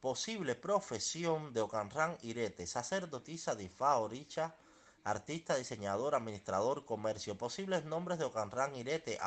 posible profesión de Ocanran Irete, sacerdotisa de Ifá, Oricha, artista, diseñador, administrador, comercio. Posibles nombres de Ocanran Irete,